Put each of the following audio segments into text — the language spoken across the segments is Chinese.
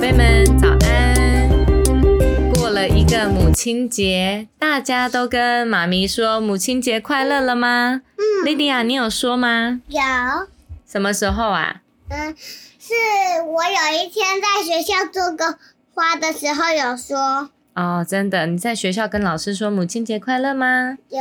贝们早安！过了一个母亲节，大家都跟妈咪说母亲节快乐了吗？嗯，莉迪亚，你有说吗？有，什么时候啊？嗯，是我有一天在学校做个花的时候有说，哦，真的，你在学校跟老师说母亲节快乐吗？有，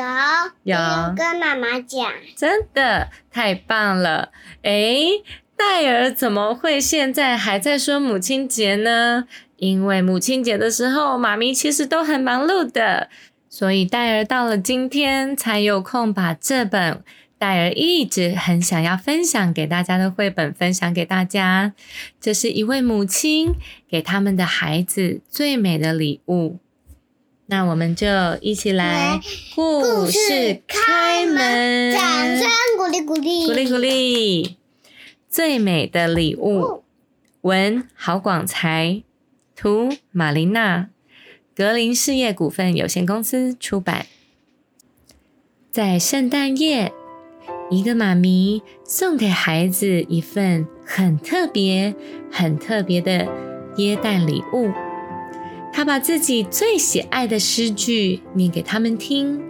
有跟妈妈讲，真的太棒了！诶，戴尔怎么会现在还在说母亲节呢？因为母亲节的时候，妈咪其实都很忙碌的，所以戴尔到了今天才有空把这本戴尔一直很想要分享给大家的绘本分享给大家。这是一位母亲给他们的孩子最美的礼物。那我们就一起来故事开门，掌声鼓励鼓励，鼓励鼓励。最美的礼物，文郝广才，图玛琳娜，格林事业股份有限公司出版。在圣诞夜，一个妈咪送给孩子一份很特别、很特别的耶诞礼物。她把自己最喜爱的诗句念给他们听。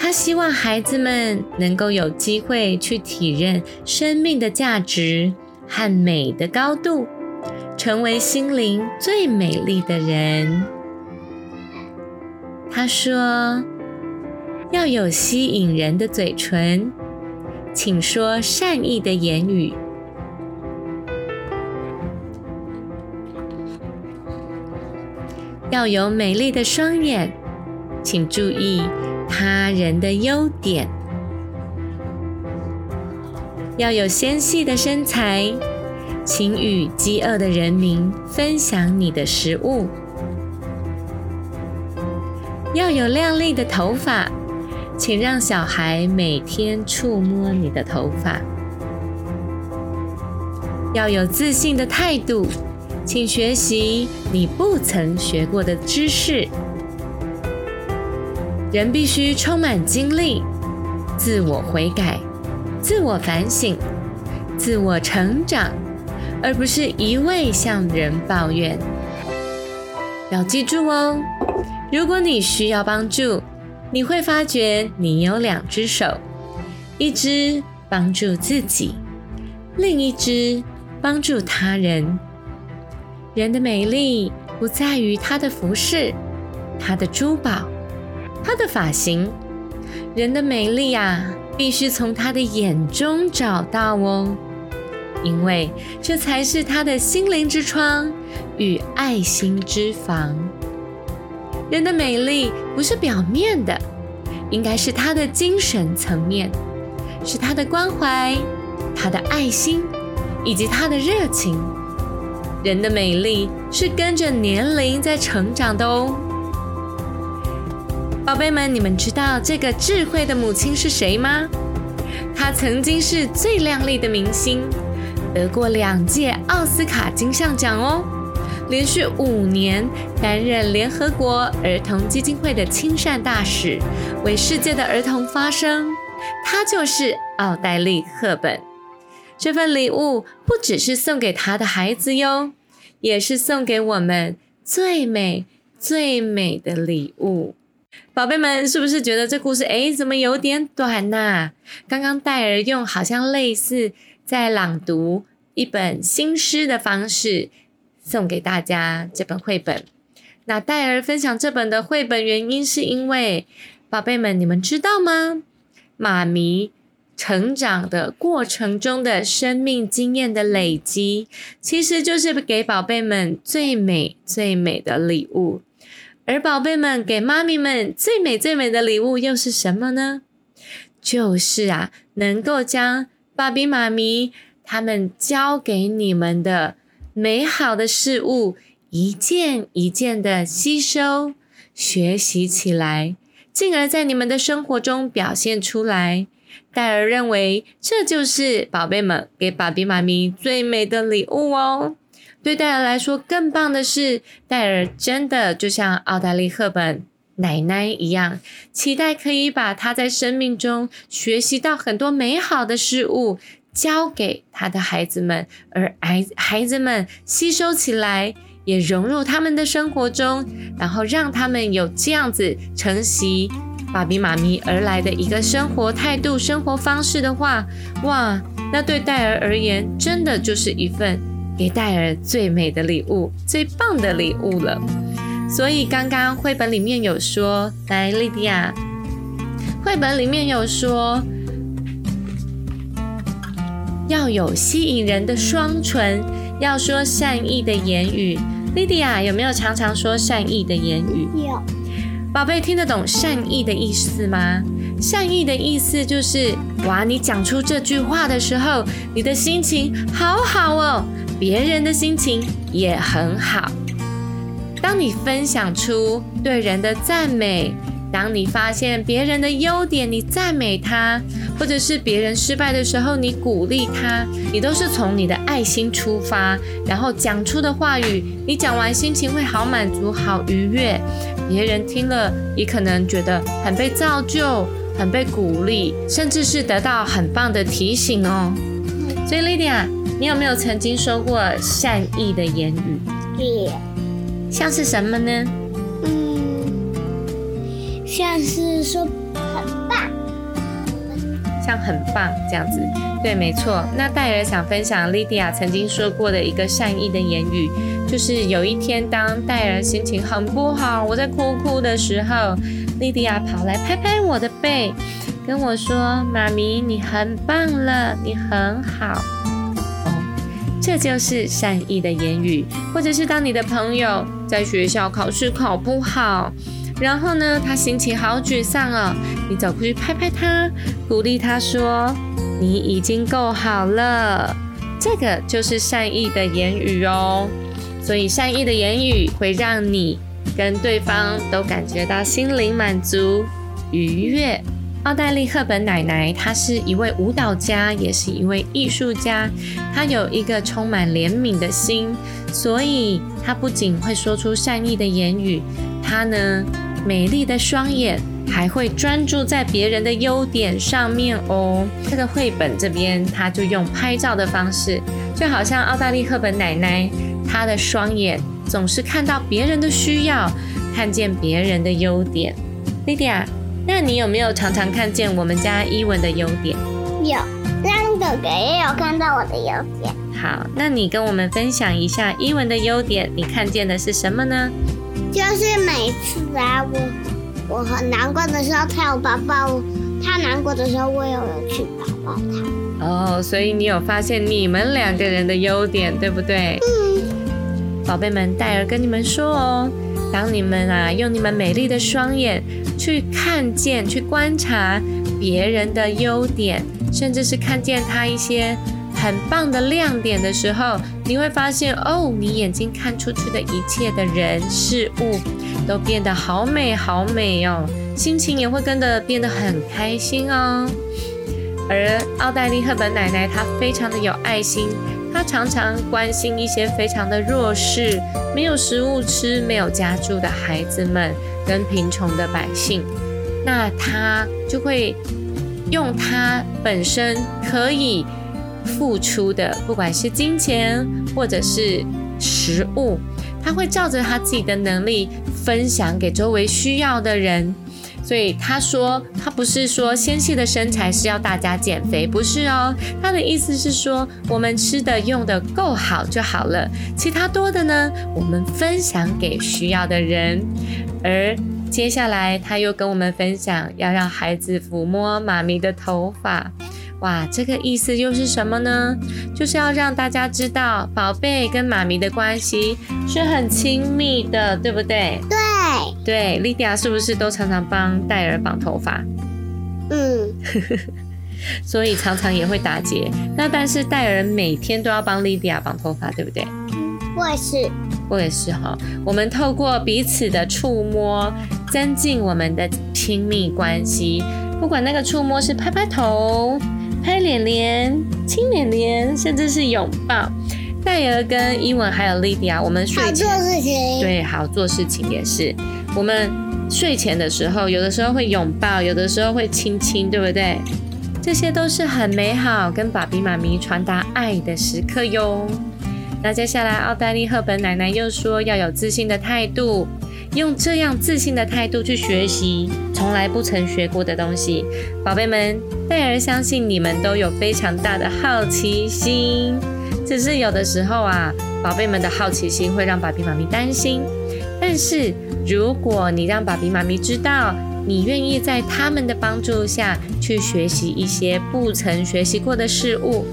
他希望孩子们能够有机会去体认生命的价值和美的高度，成为心灵最美丽的人。他说：“要有吸引人的嘴唇，请说善意的言语。要有美丽的双眼，请注意他人的优点。要有纤细的身材，请与饥饿的人民分享你的食物。要有亮丽的头发，请让小孩每天触摸你的头发。要有自信的态度，请学习你不曾学过的知识。人必须充满精力，自我悔改、自我反省、自我成长，而不是一味向人抱怨。要记住哦，如果你需要帮助，你会发觉你有两只手，一只帮助自己，另一只帮助他人。人的美丽不在于他的服饰、他的珠宝。他的发型，人的美丽呀，必须从他的眼中找到哦，因为这才是他的心灵之窗与爱心之房。人的美丽不是表面的，应该是他的精神层面，是他的关怀、他的爱心以及他的热情。人的美丽是跟着年龄在成长的哦。宝贝们，你们知道这个智慧的母亲是谁吗？她曾经是最亮丽的明星，得过两届奥斯卡金像奖哦，连续五年担任联合国儿童基金会的亲善大使，为世界的儿童发声。她就是奥黛丽·赫本。这份礼物不只是送给她的孩子哟，也是送给我们最美最美的礼物。宝贝们，是不是觉得这故事诶怎么有点短呐、刚刚戴尔用好像类似在朗读一本新诗的方式送给大家这本绘本。那戴尔分享这本的绘本原因是因为，宝贝们，你们知道吗？妈咪成长的过程中的生命经验的累积，其实就是给宝贝们最美最美的礼物。而宝贝们给妈咪们最美最美的礼物又是什么呢？就是啊，能够将爸比妈咪他们教给你们的美好的事物一件一件的吸收、学习起来，进而在你们的生活中表现出来。戴尔认为，这就是宝贝们给爸比妈咪最美的礼物哦。对戴尔来说，更棒的是，戴尔真的就像奥黛丽·赫本奶奶一样，期待可以把他在生命中学习到很多美好的事物，教给他的孩子们，而孩孩子们吸收起来，也融入他们的生活中，然后让他们有这样子承袭。爸比妈咪而来的一个生活态度、生活方式的话，哇，那对戴尔而言，真的就是一份给戴尔最美的礼物、最棒的礼物了。所以刚刚绘本里面有说，来，莉迪亚，绘本里面有说，要有吸引人的双唇，要说善意的言语。莉迪亚有没有常常说善意的言语？有。宝贝，听得懂善意的意思吗？善意的意思就是，哇，你讲出这句话的时候，你的心情好好哦，别人的心情也很好。当你分享出对人的赞美。当你发现别人的优点，你赞美他；或者是别人失败的时候，你鼓励他，你都是从你的爱心出发，然后讲出的话语，你讲完心情会好满足、好愉悦。别人听了也可能觉得很被造就、很被鼓励，甚至是得到很棒的提醒哦。所以，Lydia，你有没有曾经说过善意的言语？对。像是什么呢？嗯像是说很棒，像很棒这样子，对，没错。那戴尔想分享莉迪亚曾经说过的一个善意的言语，就是有一天当戴尔心情很不好，我在哭哭的时候，莉迪亚跑来拍拍我的背，跟我说：“妈咪，你很棒了，你很好。”哦，这就是善意的言语，或者是当你的朋友在学校考试考不好。然后呢，他心情好沮丧哦。你走过去拍拍他，鼓励他说：“你已经够好了。”这个就是善意的言语哦。所以善意的言语会让你跟对方都感觉到心灵满足、愉悦。奥黛丽·赫本奶奶，她是一位舞蹈家，也是一位艺术家。她有一个充满怜悯的心，所以她不仅会说出善意的言语，她呢。美丽的双眼还会专注在别人的优点上面哦。这个绘本这边，他就用拍照的方式，就好像澳大利赫本奶奶，她的双眼总是看到别人的需要，看见别人的优点。莉迪亚，那你有没有常常看见我们家伊文的优点？有，让哥哥也有看到我的优点。好，那你跟我们分享一下伊文的优点，你看见的是什么呢？就是每次啊，我我很难过的时候，他有抱抱我；他难过的时候，我也有去抱抱他。哦，所以你有发现你们两个人的优点，对不对？嗯。宝贝们，戴尔跟你们说哦，当你们啊用你们美丽的双眼去看见、去观察别人的优点，甚至是看见他一些。很棒的亮点的时候，你会发现哦，你眼睛看出去的一切的人事物都变得好美好美哦，心情也会跟着变得很开心哦。而奥黛丽·赫本奶奶她非常的有爱心，他常常关心一些非常的弱势、没有食物吃、没有家住的孩子们跟贫穷的百姓，那他就会用他本身可以。付出的，不管是金钱或者是食物，他会照着他自己的能力分享给周围需要的人。所以他说，他不是说纤细的身材是要大家减肥，不是哦。他的意思是说，我们吃的用的够好就好了，其他多的呢，我们分享给需要的人。而接下来他又跟我们分享，要让孩子抚摸妈咪的头发。哇，这个意思又是什么呢？就是要让大家知道，宝贝跟妈咪的关系是很亲密的，对不对？对，对，莉迪亚是不是都常常帮戴尔绑头发？嗯，所以常常也会打结。那但是戴尔每天都要帮莉迪亚绑头发，对不对？我也是。我也是哈。我们透过彼此的触摸，增进我们的亲密关系。不管那个触摸是拍拍头、拍脸脸、亲脸脸，甚至是拥抱。戴尔跟伊文还有莉迪亚，我们睡前事情。对好做事情也是。我们睡前的时候，有的时候会拥抱，有的时候会亲亲，对不对？这些都是很美好，跟爸比妈咪传达爱的时刻哟。那接下来，奥黛丽·赫本奶奶又说要有自信的态度，用这样自信的态度去学习从来不曾学过的东西。宝贝们，戴尔相信你们都有非常大的好奇心，只是有的时候啊，宝贝们的好奇心会让爸比妈咪担心。但是如果你让爸比妈咪知道，你愿意在他们的帮助下去学习一些不曾学习过的事物，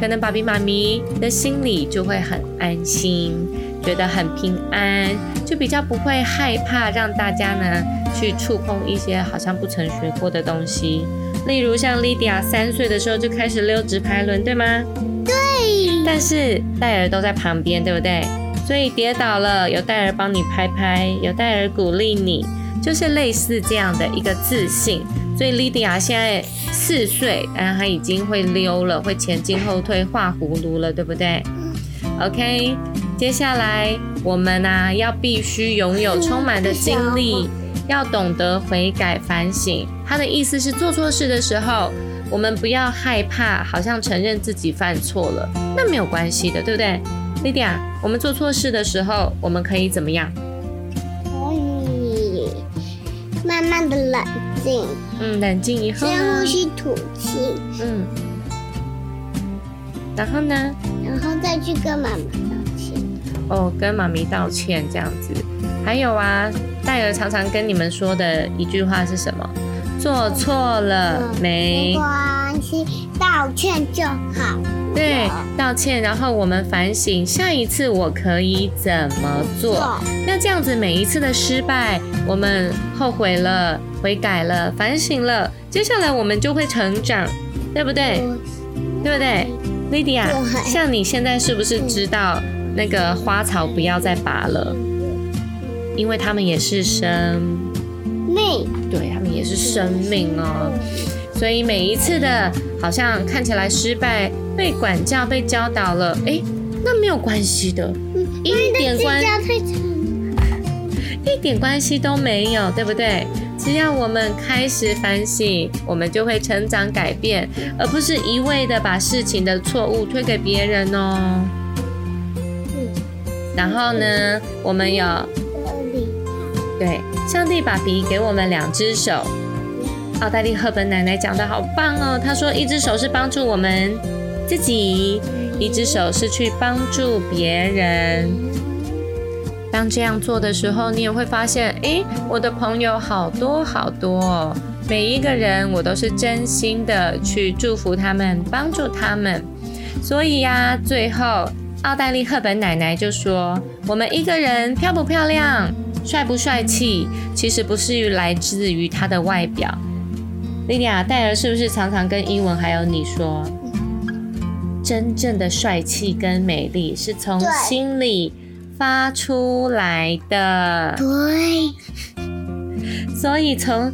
可能爸比妈咪的心里就会很安心，觉得很平安，就比较不会害怕让大家呢去触碰一些好像不曾学过的东西。例如像莉迪亚三岁的时候就开始溜直排轮，对吗？对，但是戴尔都在旁边，对不对？所以跌倒了，有戴尔帮你拍拍，有戴尔鼓励你，就是类似这样的一个自信。所以莉迪亚现在四岁，然后她已经会溜了，会前进后退、画葫芦了，对不对？OK，接下来我们呢、要必须拥有充满的精力，要懂得悔改反省。他的意思是做错事的时候，我们不要害怕，好像承认自己犯错了，那没有关系的，对不对？莉迪亚，我们做错事的时候，我们可以怎么样？可以慢慢的冷静，嗯，冷静以后深呢呼？吸吐气，嗯，然后呢？然后再去跟妈妈道歉。哦，跟妈咪道歉这样子。还有啊，戴尔常常跟你们说的一句话是什么？做错了嗯没没关系，道歉就好。对，道歉，然后我们反省，下一次我可以怎么做？那这样子每一次的失败，我们后悔了、悔改了、反省了，接下来我们就会成长，对不对？对不对？，Lydia？像你现在是不是知道那个花草不要再拔了？因为它们也是生，命对，他们也是生命哦。所以每一次的，好像看起来失败、被管教、被教导了，哎，那没有关系的，一点关。一点关系都没有，对不对？只要我们开始反省，我们就会成长改变，而不是一味的把事情的错误推给别人哦。然后呢，我们有对上帝把笔给我们两只手。奥黛丽·赫本奶奶讲的好棒哦，她说一只手是帮助我们自己，一只手是去帮助别人。当这样做的时候，你也会发现，诶，我的朋友好多好多哦，每一个人我都是真心的去祝福他们，帮助他们。所以呀、最后奥黛丽·赫本奶奶就说：“我们一个人漂不漂亮、帅不帅气，其实不是于来自于他的外表。”莉莉亚，戴尔是不是常常跟英文还有你说，真正的帅气跟美丽是从心里发出来的？对，所以从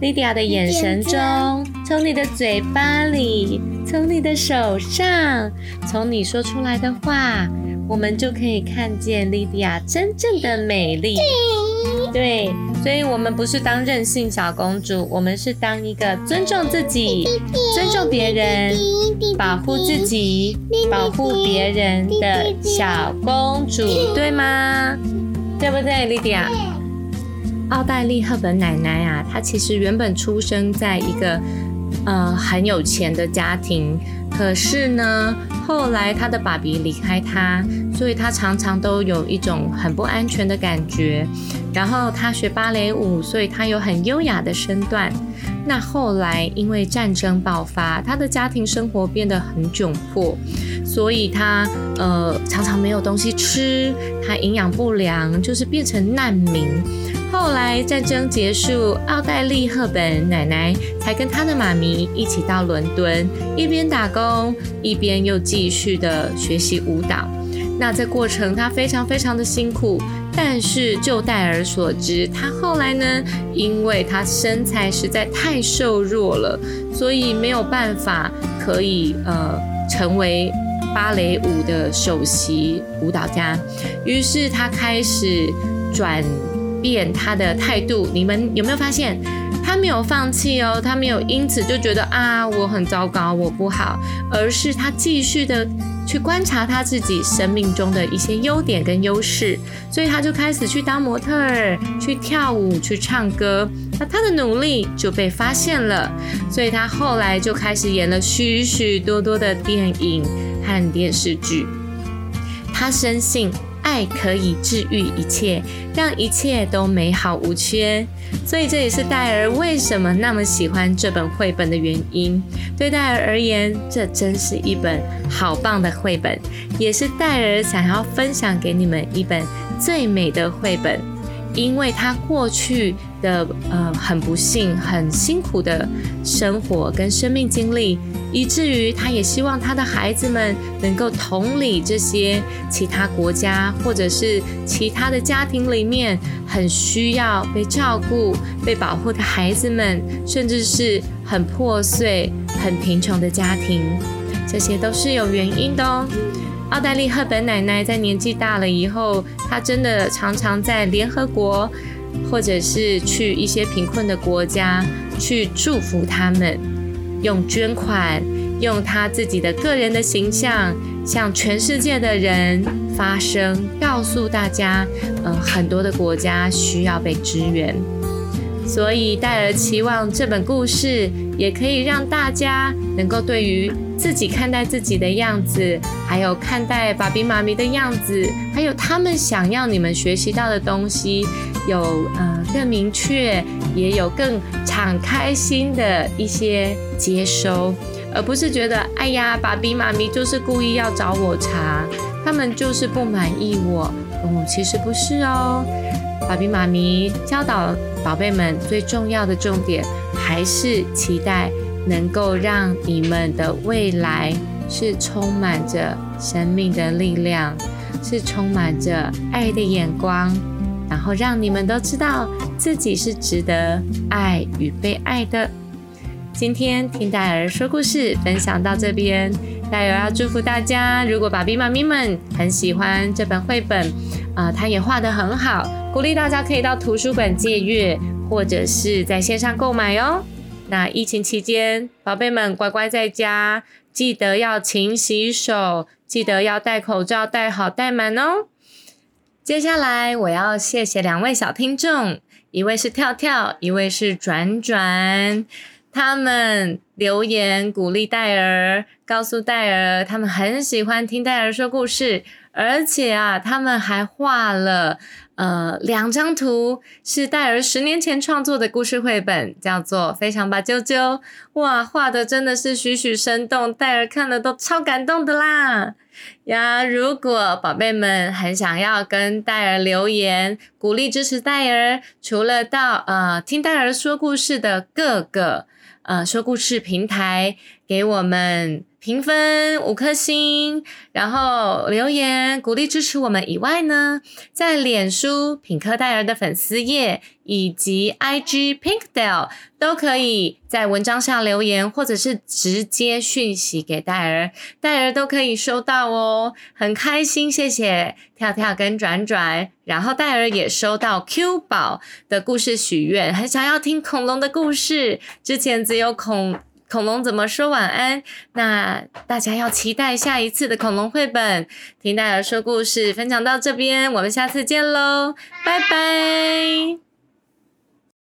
莉迪亚的眼神中，从你的嘴巴里，从你的手上，从你说出来的话，我们就可以看见莉迪亚真正的美丽。对，所以我们不是当任性小公主，我们是当一个尊重自己、尊重别人、保护自己、保护别人的小公主，对吗？对不对，莉迪亚？奥黛丽·赫本奶奶啊，她其实原本出生在一个呃很有钱的家庭，可是呢，后来他的爸比离开他，所以他常常都有一种很不安全的感觉。然后他学芭蕾舞，所以他有很优雅的身段。那后来因为战争爆发，他的家庭生活变得很窘迫，所以他呃常常没有东西吃，他营养不良，就是变成难民。后来战争结束，奥黛丽·赫本奶奶才跟她的妈咪一起到伦敦，一边打工，一边又继续的学习舞蹈。那这过程她非常非常的辛苦，但是就戴尔所知，她后来呢，因为她身材实在太瘦弱了，所以没有办法可以呃成为芭蕾舞的首席舞蹈家，于是他开始转变他的态度。你们有没有发现？他没有放弃哦，他没有因此就觉得啊我很糟糕，我不好，而是他继续的去观察他自己生命中的一些优点跟优势，所以他就开始去当模特儿，去跳舞，去唱歌。那他的努力就被发现了，所以他后来就开始演了许许多多的电影和电视剧。他深信。爱可以治愈一切，让一切都美好无缺。所以这也是戴尔为什么那么喜欢这本绘本的原因。对戴尔而言，这真是一本好棒的绘本，也是戴尔想要分享给你们一本最美的绘本，因为他过去。的呃很不幸、很辛苦的生活跟生命经历，以至于他也希望他的孩子们能够同理这些其他国家或者是其他的家庭里面很需要被照顾、被保护的孩子们，甚至是很破碎、很贫穷的家庭，这些都是有原因的哦。奥黛丽·赫本奶奶在年纪大了以后，她真的常常在联合国。或者是去一些贫困的国家去祝福他们，用捐款，用她自己的个人的形象，向全世界的人发声，告诉大家，嗯，很多的国家需要被支援。所以戴尔期望这本故事也可以让大家能够对于自己看待自己的样子，还有看待爸比妈咪的样子，还有他们想要你们学习到的东西。有呃更明确，也有更敞开心的一些接收，而不是觉得哎呀，爸比妈咪就是故意要找我茬，他们就是不满意我。哦，其实不是哦，爸比妈咪教导宝贝们最重要的重点，还是期待能够让你们的未来是充满着生命的力量，是充满着爱的眼光。然后让你们都知道自己是值得爱与被爱的。今天听戴尔说故事，分享到这边。戴尔要祝福大家，如果爸比妈咪们很喜欢这本绘本，啊，他也画得很好，鼓励大家可以到图书馆借阅，或者是在线上购买哦。那疫情期间，宝贝们乖乖在家，记得要勤洗手，记得要戴口罩，戴好戴满哦。接下来我要谢谢两位小听众，一位是跳跳，一位是转转，他们留言鼓励戴尔，告诉戴尔他们很喜欢听戴尔说故事，而且啊，他们还画了。呃，两张图是戴尔十年前创作的故事绘本，叫做《非常吧啾啾》。哇，画的真的是栩栩生动，戴尔看了都超感动的啦！呀，如果宝贝们很想要跟戴尔留言，鼓励支持戴尔，除了到呃听戴尔说故事的各个呃说故事平台给我们。评分五颗星，然后留言鼓励支持我们以外呢，在脸书品科戴尔的粉丝页以及 IG Pinkdale 都可以在文章下留言，或者是直接讯息给戴尔，戴尔都可以收到哦，很开心，谢谢跳跳跟转转，然后戴尔也收到 Q 宝的故事许愿，很想要听恐龙的故事，之前只有恐。恐龙怎么说晚安？那大家要期待下一次的恐龙绘本，听大家说故事，分享到这边，我们下次见喽，拜拜。